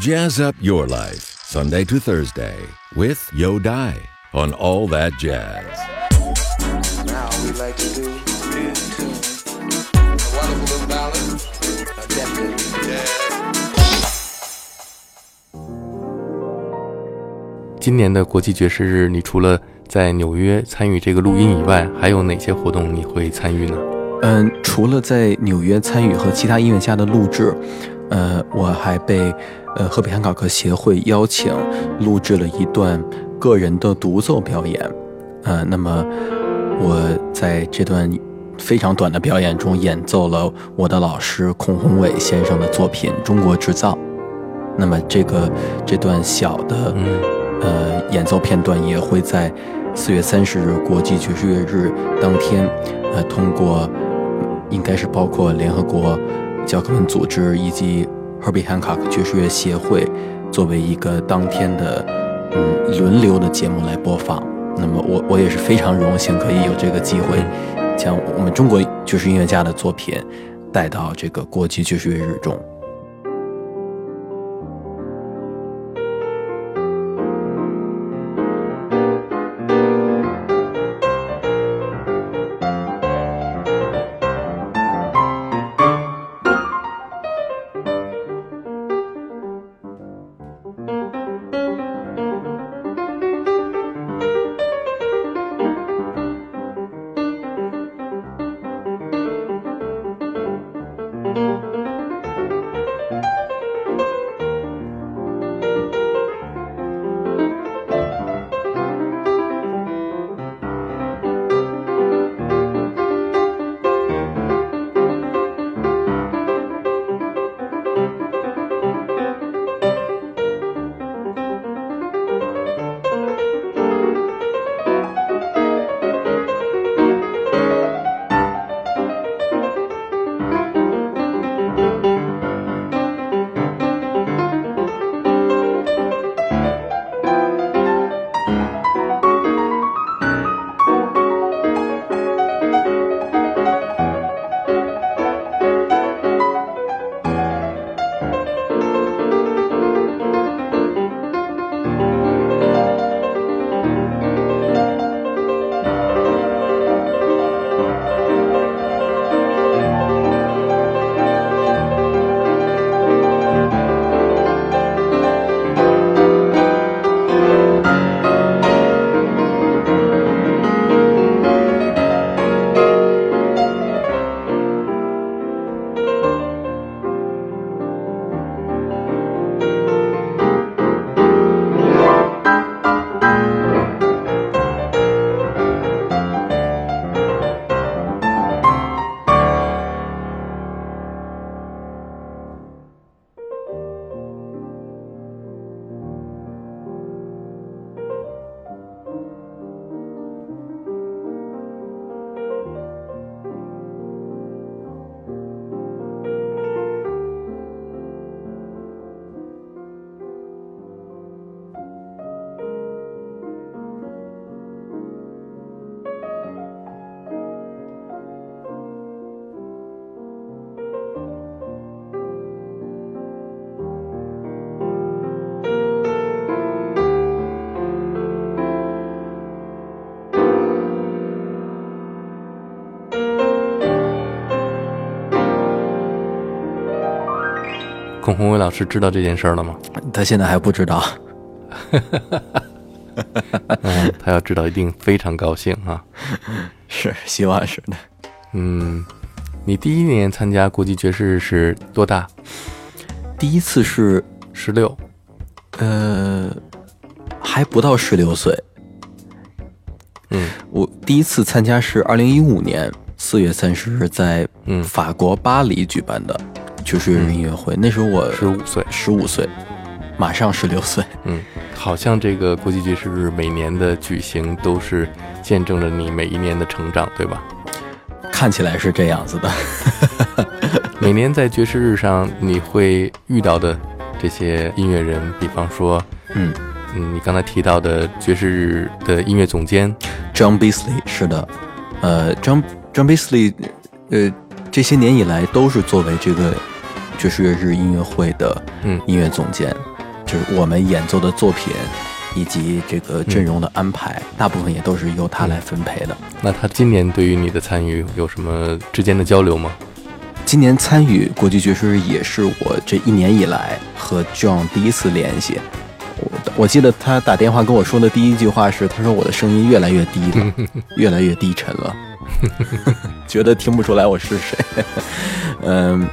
Jazz up your life, Sunday to Thursday, with Yo Dai on All That Jazz. Now we like to do. A wonderful little ballad, a definite jazz. 今年的国际爵士日，你除了在纽约参与这个录音以外，还有哪些活动你会参与呢？嗯，除了在纽约参与和其他音乐家的录制，呃，我还被呃河北汉考克协会邀请录制了一段个人的独奏表演。呃，那么我在这段非常短的表演中演奏了我的老师孔宏伟先生的作品《中国制造》。那么这个这段小的嗯呃演奏片段也会在四月三十日国际爵士乐日当天，呃，通过嗯应该是包括联合国教科文组织以及 Herbie Hancock 爵士乐协会作为一个当天的嗯轮流的节目来播放。那么我我也是非常荣幸可以有这个机会，将我们中国爵士音乐家的作品带到这个国际爵士乐日中。孔宏伟老师知道这件事儿了吗？他现在还不知道。嗯，他要知道一定非常高兴啊。是，希望是的。嗯，你第一年参加国际爵士是多大？第一次是十六。呃，还不到十六岁。嗯我第一次参加是二零一五年四月三十日在嗯法国巴黎举办的爵士乐音乐会，那时候我十五岁。十五岁，马上十六岁。嗯，好像这个国际爵士日每年的举行都是见证着你每一年的成长，对吧？看起来是这样子的。每年在爵士日上你会遇到的这些音乐人，比方说，嗯。嗯，你刚才提到的爵士日的音乐总监，，John Beasley 是的，呃，John John Beasley，呃，这些年以来都是作为这个爵士乐日音乐会的嗯音乐总监，就是我们演奏的作品以及这个阵容的安排，大部分也都是由他来分配的。那他今年对于你的参与有什么之间的交流吗？今年参与国际爵士日也是我这一年以来和 John 第一次联系。我我记得他打电话跟我说的第一句话是，他说我的声音越来越低了，越来越低沉了，觉得听不出来我是谁。嗯，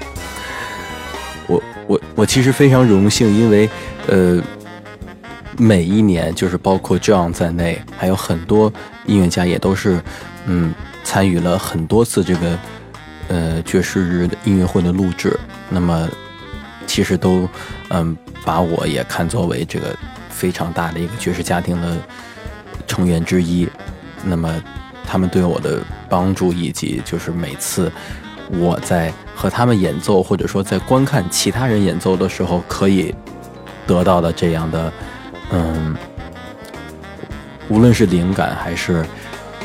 我我其实非常荣幸，因为呃，每一年就是包括 John 在内，还有很多音乐家也都是嗯参与了很多次这个呃爵士日的音乐会的录制，那么其实都嗯把我也看作为这个非常大的一个爵士家庭的成员之一。那么他们对我的帮助，以及就是每次我在和他们演奏，或者说在观看其他人演奏的时候，可以得到的这样的嗯，无论是灵感还是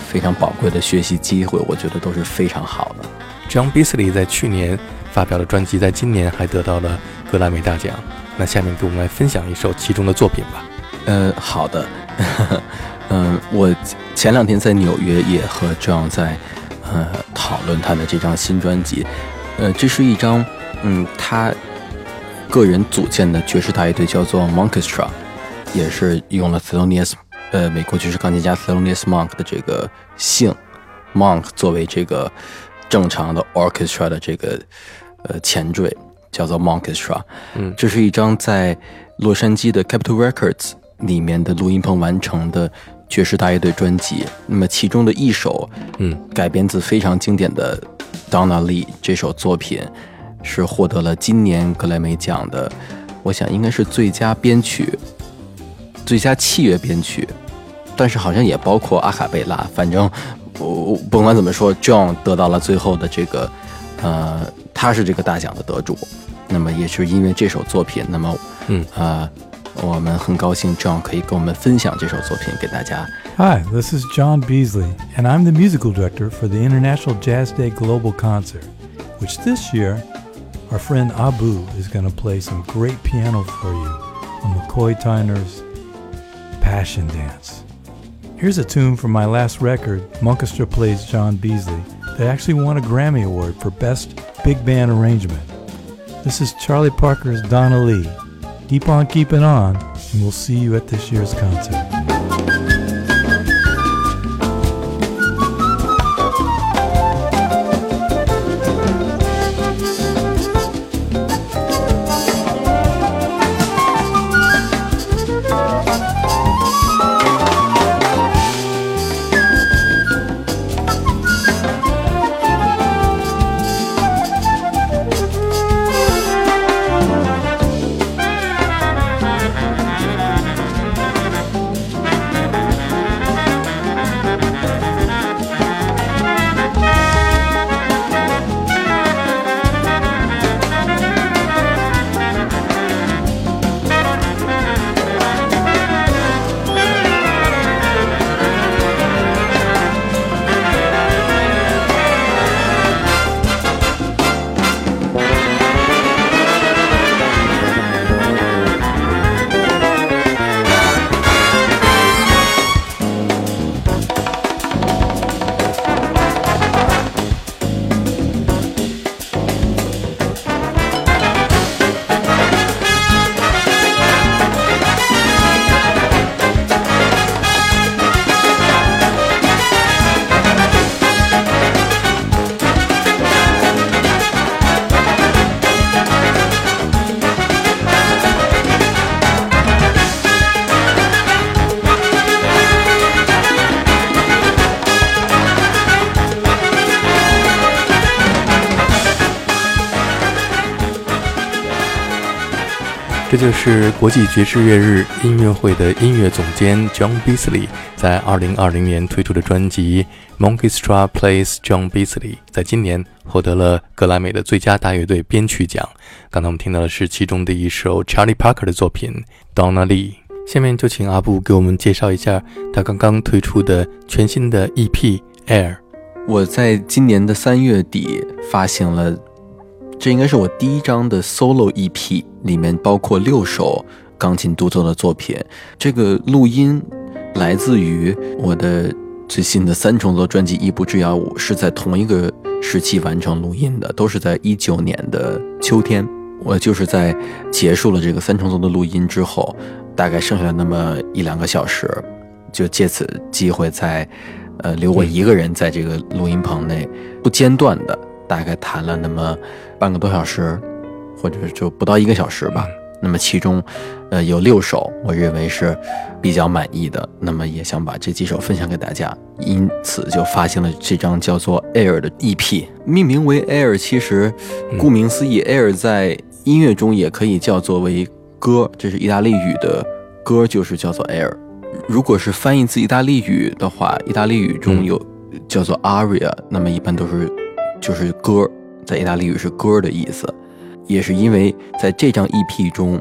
非常宝贵的学习机会，我觉得都是非常好的。John Beasley 在去年发表了专辑，在今年还得到了格莱美大奖。那下面给我们来分享一首其中的作品吧。嗯，好的，嗯，我前两天在纽约也和 John 在呃讨论他的这张新专辑，呃，这是一张嗯他个人组建的爵士大乐队，叫做 Monkestra，也是用了 Thelonious 呃美国爵士钢琴家 Thelonious Monk 的这个姓 Monk 作为这个正常的 orchestra 的这个呃前缀，叫做 Monkestra。嗯这是一张在洛杉矶的 Capitol Records 里面的录音棚完成的爵士大乐队专辑。那么其中的一首嗯改编自非常经典的 Donna Lee 这首作品，是获得了今年格莱美奖的，我想应该是最佳编曲、最佳器乐编曲，但是好像也包括阿卡贝拉。反正我我甭管怎么说，John 得到了最后的这个，呃，他是这个大奖的得主。那么也是因为这首作品，那么嗯呃，我们很高兴 John 可以跟我们分享这首作品给大家。 Hi, this is John Beasley, and I'm the musical director for the International Jazz Day Global Concert, which this year our friend Abu is going to play some great piano for you on McCoy Tyner's Passion Dance. Here's a tune from my last record, Monkestra Plays John Beasley, that actually won a Grammy Award for Best Big Band Arrangement. This is Charlie Parker's Donna Lee. Keep on keeping on, and we'll see you at this year's concert. 这就是国际爵士乐日音乐会的音乐总监 John Beasley 在2020年推出的专辑《Monkey Stra Plays John Beasley》在今年获得了格莱美的最佳大乐队编曲奖。刚才我们听到的是其中的一首 Charlie Parker 的作品《Donna Lee》。下面就请阿布给我们介绍一下他刚刚推出的全新的 EP《Air》。我在今年的三月底发行了这应该是我第一张的 solo EP，里面包括六首钢琴独奏的作品。这个录音来自于我的最新的三重奏专辑《一步之遥五》，是在同一个时期完成录音的，都是在一九年的秋天。我就是在结束了这个三重奏的录音之后，大概剩下那么一两个小时，就借此机会在，呃，留我一个人在这个录音棚内不间断的，大概弹了那么半个多小时，或者就不到一个小时吧。那么其中，呃，有六首我认为是比较满意的，那么也想把这几首分享给大家，因此就发行了这张叫做《Air》的 EP，命名为 Air，其实顾名思义，Air 在音乐中也可以叫作为歌，这是意大利语的歌，就是叫做 Air。如果是翻译自意大利语的话，意大利语中有叫做 aria，那么一般都是就是歌，在意大利语是歌的意思。也是因为在这张 EP 中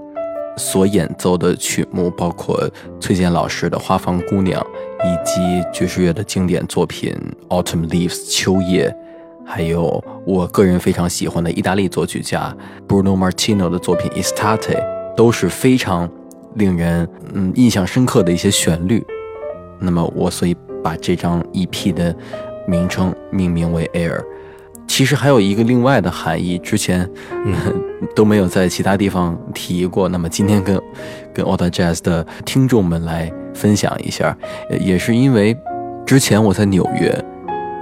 所演奏的曲目，包括崔健老师的《花房姑娘》，以及爵士乐的经典作品《Autumn Leaves》秋叶，还有我个人非常喜欢的意大利作曲家 Bruno Martino 的作品《Estate》，都是非常令人嗯印象深刻的一些旋律。那么我所以把这张 EP 的名称命名为《Air》。其实还有一个另外的含义，之前 都没有在其他地方提过。那么今天跟跟 Auto Jazz 的听众们来分享一下，也是因为之前我在纽约，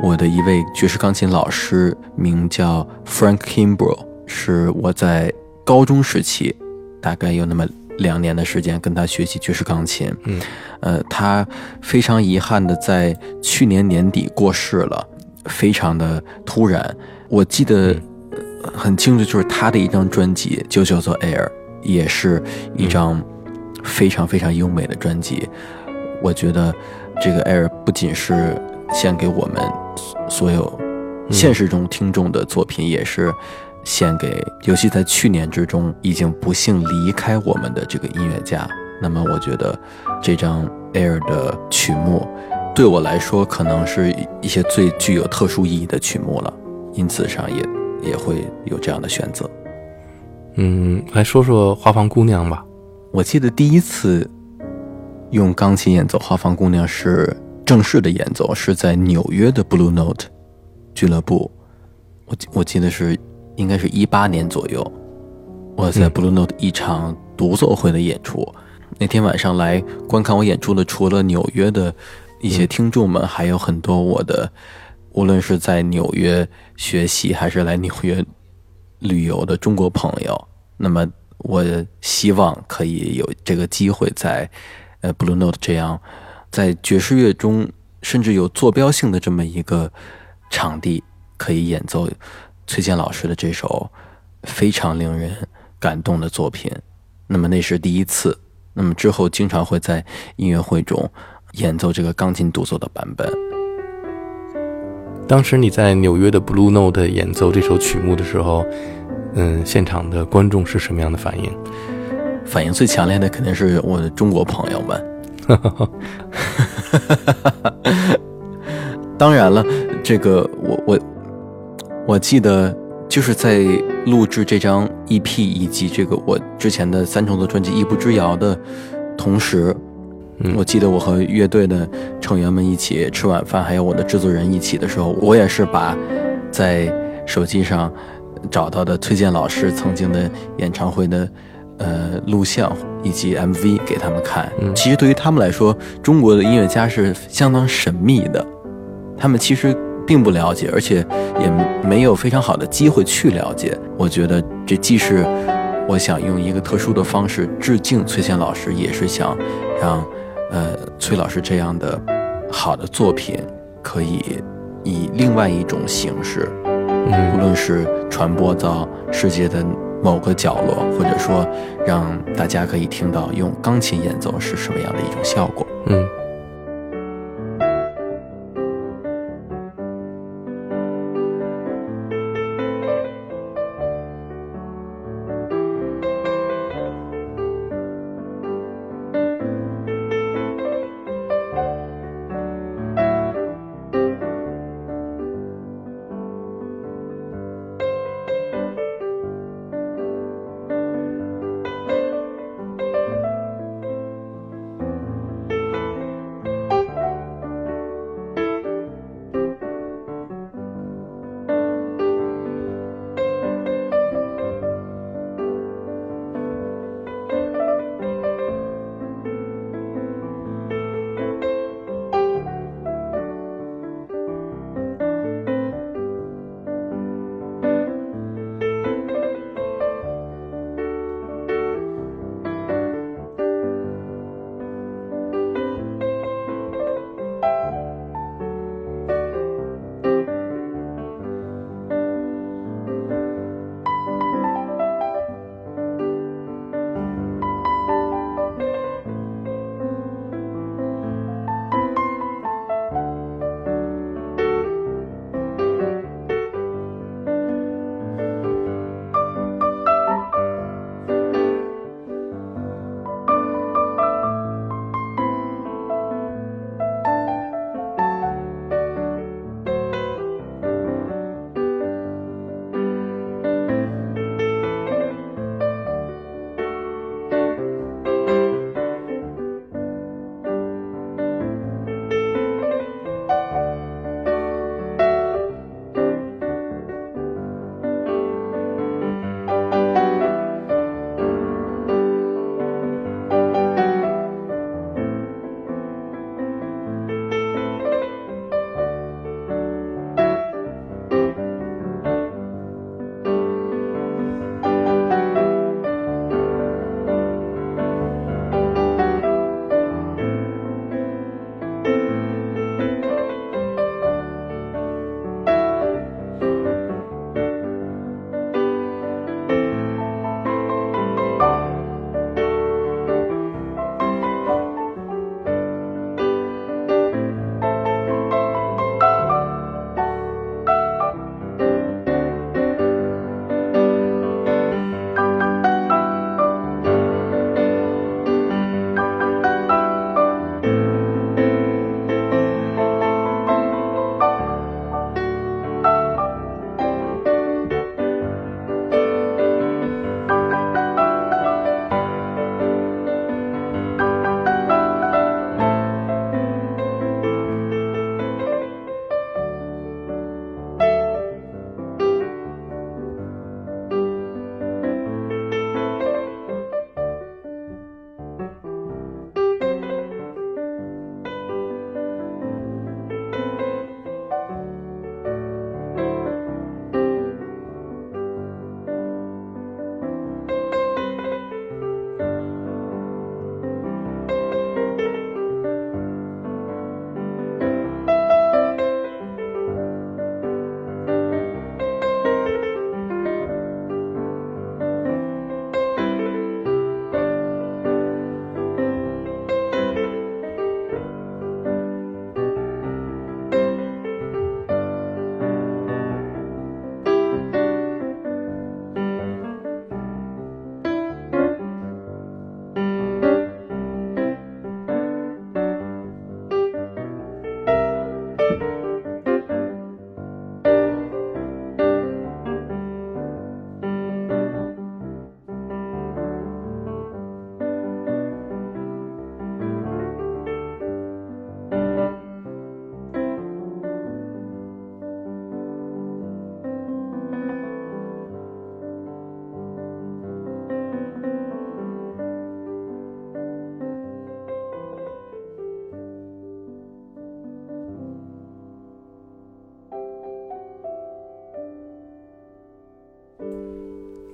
我的一位爵士钢琴老师名叫 Frank Kimbrough，是我在高中时期大概有那么两年的时间跟他学习爵士钢琴。嗯，呃，他非常遗憾的在去年年底过世了。非常的突然，我记得很清楚，就是他的一张专辑就叫做《Air》，也是一张非常非常优美的专辑。我觉得这个《Air》不仅是献给我们所有现实中听众的作品，也是献给尤其在去年之中已经不幸离开我们的这个音乐家。那么，我觉得这张《Air》的曲目。对我来说，可能是一些最具有特殊意义的曲目了，因此上也也会有这样的选择。嗯，来说说《花房姑娘》吧。我记得第一次用钢琴演奏《花房姑娘》是正式的演奏，是在纽约的 Blue Note 俱乐部。我我记得是应该是一八年左右，我在 Blue Note 一场独奏会的演出。那天晚上来观看我演出的，除了纽约的。一些听众们，还有很多我的，无论是在纽约学习还是来纽约旅游的中国朋友，那么我希望可以有这个机会在呃 Blue Note 这样在爵士乐中甚至有坐标性的这么一个场地，可以演奏崔健老师的这首非常令人感动的作品。那么那是第一次，那么之后经常会在音乐会中。演奏这个钢琴独奏的版本。当时你在纽约的 Blue Note 演奏这首曲目的时候，嗯，现场的观众是什么样的反应？反应最强烈的肯定是我的中国朋友们。当然了，这个我我我记得就是在录制这张 EP 以及这个我之前的三重奏专辑《一步之遥》的同时。我记得我和乐队的成员们一起吃晚饭，还有我的制作人一起的时候，我也是把在手机上找到的崔健老师曾经的演唱会的呃录像以及 MV 给他们看。其实对于他们来说，中国的音乐家是相当神秘的，他们其实并不了解，而且也没有非常好的机会去了解。我觉得这既是我想用一个特殊的方式致敬崔健老师，也是想让。呃，崔老师这样的好的作品，可以以另外一种形式，无论是传播到世界的某个角落，或者说让大家可以听到用钢琴演奏是什么样的一种效果。嗯。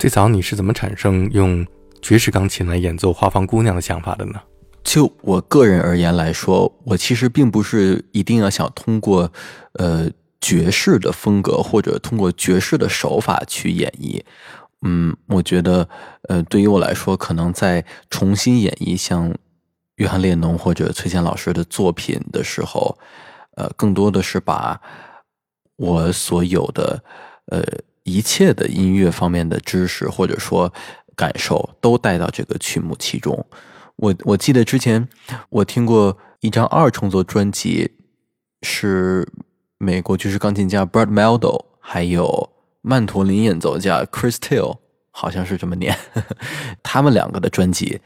最早你是怎么产生用爵士钢琴来演奏《花房姑娘》的想法的呢？就我个人而言来说，我其实并不是一定要想通过，呃，爵士的风格或者通过爵士的手法去演绎。嗯，我觉得，呃，对于我来说，可能在重新演绎像约翰列侬或者崔健老师的作品的时候，呃，更多的是把我所有的，呃，一切的音乐方面的知识或者说感受都带到这个曲目其中。我我记得之前我听过一张二重奏专辑，是美国爵士钢琴家 Brad Mehldau，还有曼陀林演奏家 Chris Till，好像是这么念，他们两个的专辑。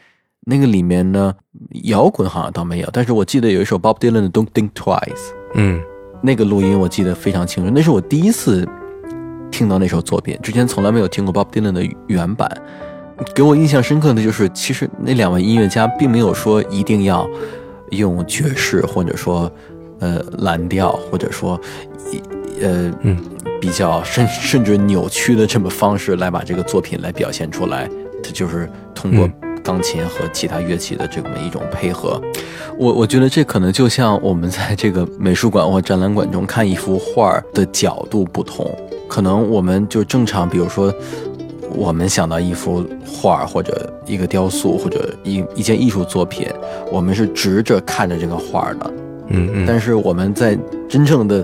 那个里面呢，摇滚好像倒没有，但是我记得有一首 Bob Dylan 的 Don't Think Twice，嗯，那个录音我记得非常清楚，那是我第一次听到那首作品，之前从来没有听过 Bob Dylan 的原版。给我印象深刻的就是，其实那两位音乐家并没有说一定要用爵士，或者说呃蓝调，或者说呃嗯比较甚甚至扭曲的这么方式来把这个作品来表现出来。它就是通过钢琴和其他乐器的这么一种配合。我我觉得这可能就像我们在这个美术馆或展览馆中看一幅画的角度不同，可能我们就正常，比如说。我们想到一幅画或者一个雕塑或者一一件艺术作品，我们是直着看着这个画的，嗯嗯。但是我们在真正的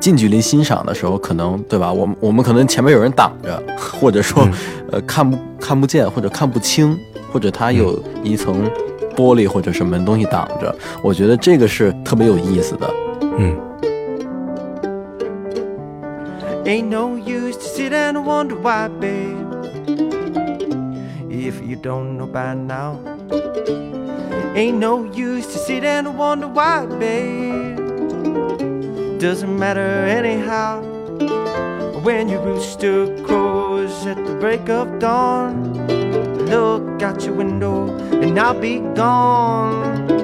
近距离欣赏的时候，可能对吧？我们我们可能前面有人挡着，或者说呃看不看不见，或者看不清，或者它有一层玻璃或者什么东西挡着。我觉得这个是特别有意思的，嗯。Ain't no use to sit and wonder why, babe. If you don't know by now, ain't no use to sit and wonder why, babe. Doesn't matter anyhow. When your rooster crows at the break of dawn, look out your window and I'll be gone.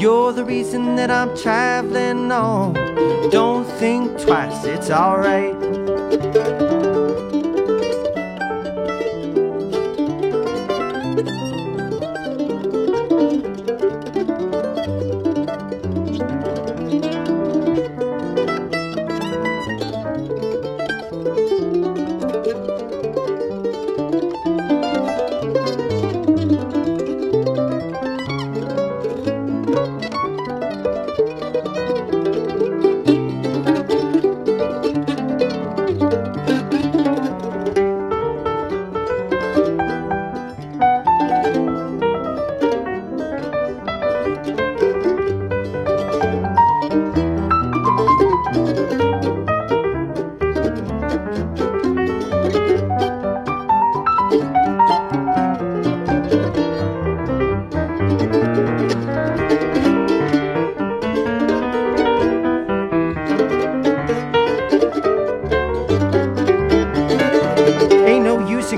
You're the reason that I'm traveling on. Don't think twice, it's alright.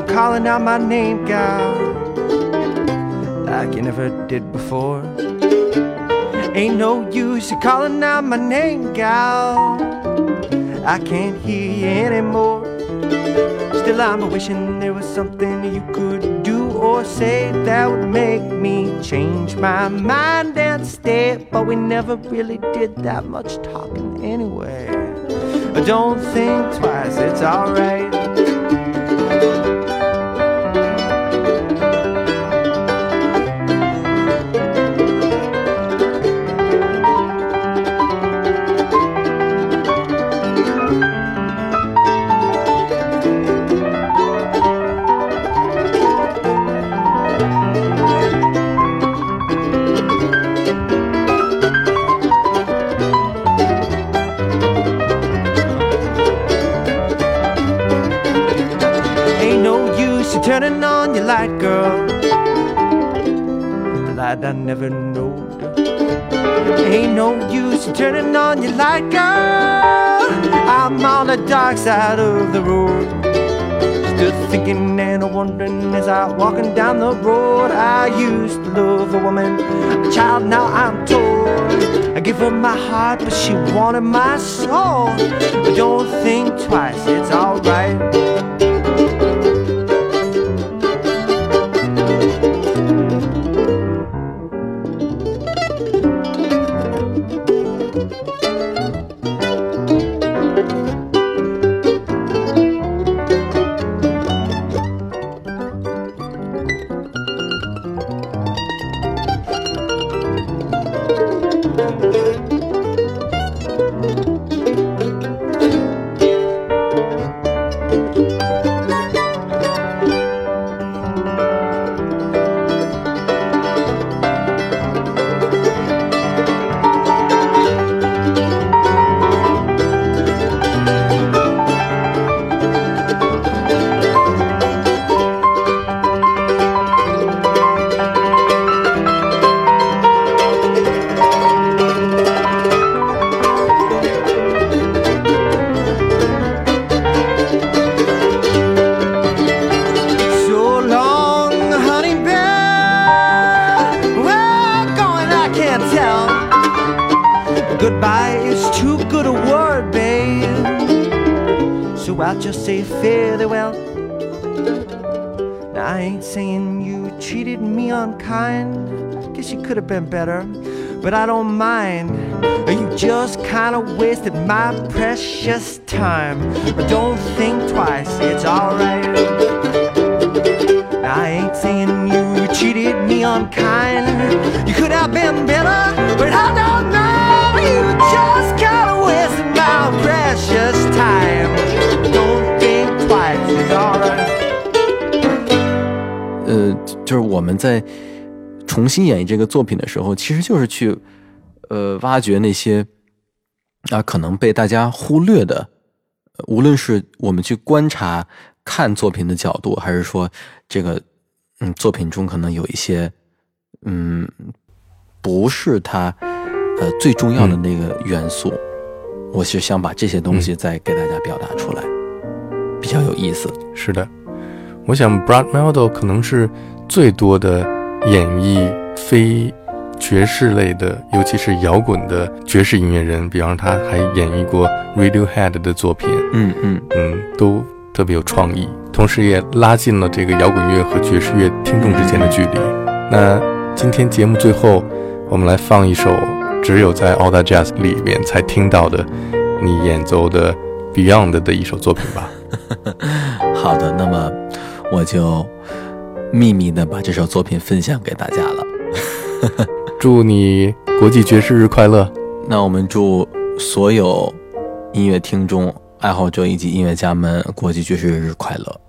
Calling out my name, gal, like you never did before. Ain't no use in calling out my name, gal. I can't hear you anymore. Still, I'm wishing there was something you could do or say that would make me change my mind and stay. But we never really did that much talking anyway. Don't think twice, it's alright. On your light, girl. The light I never knowed. Ain't no use in turning on your light, girl. I'm on the dark side of the road. Still thinking and wondering as I walking down the road. I used to love a woman, a child. Now I'm told I give her my heart, but she wanted my soul. But don't think twice, it's alright. been better, but I don't mind. You just kinda wasted my precious time. But don't think twice, it's alright. I ain't saying you treated me unkind. You could have been better, but I don't know. You just kinda wasted my precious time. Don't think twice, it's alright. 呃，就是我们在 重新演绎这个作品的时候，其实就是去呃挖掘那些啊可能被大家忽略的，呃无论是我们去观察看作品的角度，还是说这个嗯作品中可能有一些嗯不是它呃最重要的那个元素，我是想把这些东西再给大家表达出来，比较有意思。是的，我想 Brad Mehldau 可能是最多的演绎非爵士类的，尤其是摇滚的爵士音乐人。比方，他还演绎过 Radiohead 的作品，嗯嗯。嗯，都特别有创意，同时也拉近了这个摇滚乐和爵士乐听众之间的距离。那今天节目最后，我们来放一首只有在 All That Jazz 里面才听到的你演奏的 Beyond 的一首作品吧。好的，那么我就秘密的把这首作品分享给大家了，祝你国际爵士日快乐！那我们祝所有音乐听众、爱好者以及音乐家们国际爵士日快乐！